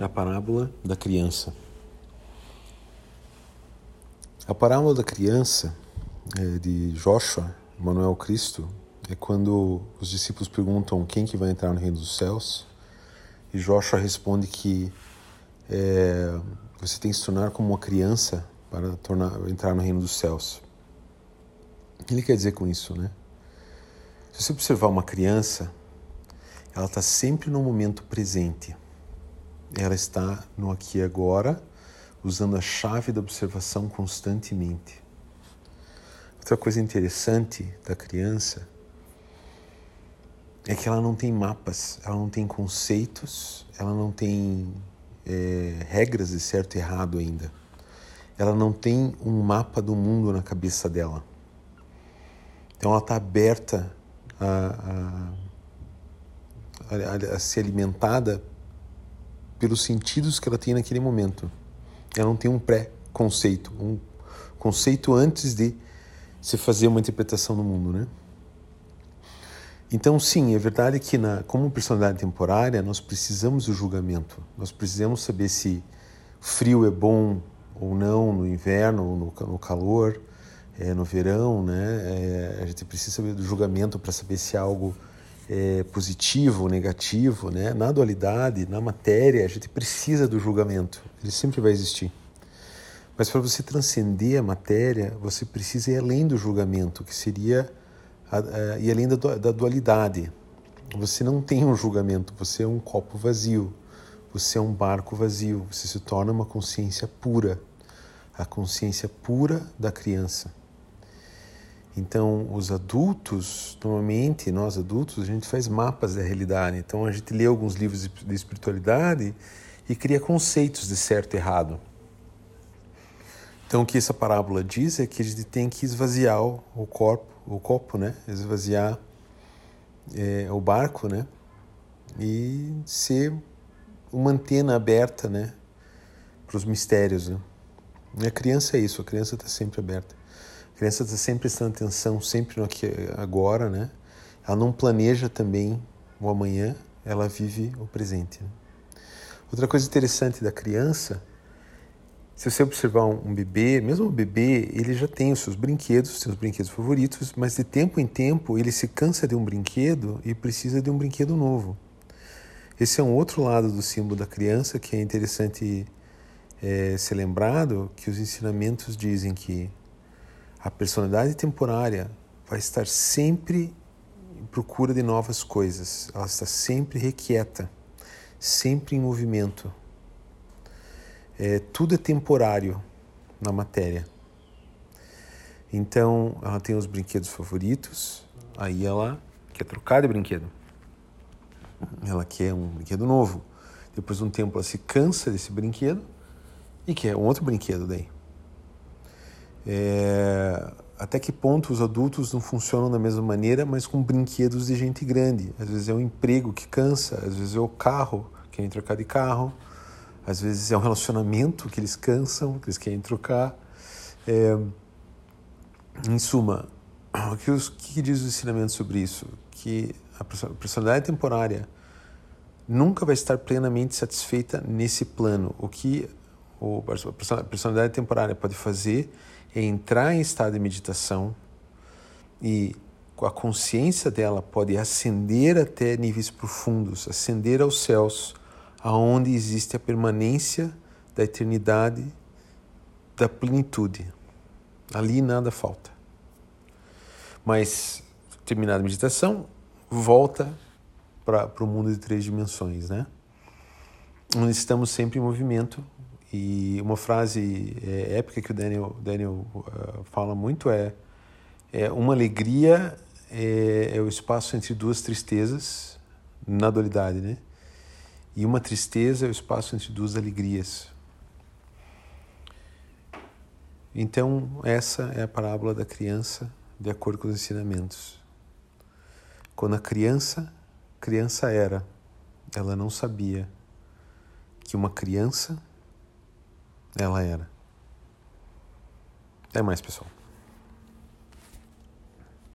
a parábola da criança. A parábola da criança é, de Joshua, Manuel Cristo, é quando os discípulos perguntam quem que vai entrar no reino dos céus e Joshua responde que é, você tem que se tornar como uma criança para tornar, entrar no reino dos céus. O que ele quer dizer com isso, né? Se você observar uma criança, ela está sempre no momento presente ela está no aqui e agora, usando a chave da observação constantemente. Outra coisa interessante da criança é que ela não tem mapas, ela não tem conceitos, ela não tem é, regras de certo e errado ainda. Ela não tem um mapa do mundo na cabeça dela. Então ela está aberta a, a, a, a ser alimentada pelos sentidos que ela tem naquele momento. Ela não tem um pré-conceito, um conceito antes de se fazer uma interpretação do mundo, né? Então, sim, é verdade que na, como personalidade temporária nós precisamos do julgamento. Nós precisamos saber se frio é bom ou não no inverno ou no, no calor, é, no verão, né? É, a gente precisa saber do julgamento para saber se algo é, positivo negativo, né? na dualidade, na matéria, a gente precisa do julgamento, ele sempre vai existir. Mas para você transcender a matéria, você precisa ir além do julgamento, que seria a, a, ir além da, da dualidade. Você não tem um julgamento, você é um copo vazio, você é um barco vazio, você se torna uma consciência pura, a consciência pura da criança. Então, os adultos, normalmente, nós adultos, a gente faz mapas da realidade. Então, a gente lê alguns livros de espiritualidade e cria conceitos de certo e errado. Então, o que essa parábola diz é que a gente tem que esvaziar o corpo, o copo, né? Esvaziar é, o barco, né? E ser uma antena aberta, né? Para os mistérios, né? E a criança é isso, a criança está sempre aberta criança está sempre prestando atenção, sempre no aqui agora, né? Ela não planeja também o amanhã, ela vive o presente. Né? Outra coisa interessante da criança, se você observar um, bebê, mesmo o bebê, ele já tem os seus brinquedos, seus brinquedos favoritos, mas de tempo em tempo ele se cansa de um brinquedo e precisa de um brinquedo novo. Esse é um outro lado do símbolo da criança que é interessante é, ser lembrado, que os ensinamentos dizem que a personalidade temporária vai estar sempre em procura de novas coisas, ela está sempre requieta, sempre em movimento. É, tudo é temporário na matéria. Então, ela tem os brinquedos favoritos, aí ela quer trocar de brinquedo. Ela quer um brinquedo novo. Depois de um tempo, ela se cansa desse brinquedo e quer um outro brinquedo daí. É, até que ponto os adultos não funcionam da mesma maneira, mas com brinquedos de gente grande. Às vezes é o emprego que cansa, às vezes é o carro, querem trocar de carro, às vezes é um relacionamento que eles cansam, que eles querem trocar. É, em suma, o que, os, que diz o ensinamento sobre isso? Que a personalidade temporária nunca vai estar plenamente satisfeita nesse plano. O que a personalidade temporária pode fazer é entrar em estado de meditação e a consciência dela pode ascender até níveis profundos, ascender aos céus, aonde existe a permanência da eternidade, da plenitude. Ali nada falta. Mas, terminada a meditação, volta para o mundo de três dimensões, né? Onde estamos sempre em movimento, e uma frase é, épica que o Daniel, Daniel uh, fala muito é, é uma alegria é, é, o espaço entre duas tristezas na dualidade, né? E uma tristeza é o espaço entre duas alegrias. Então, essa é a parábola da criança de acordo com os ensinamentos. Quando a criança, criança era, ela não sabia que uma criança ela era. Até mais, pessoal.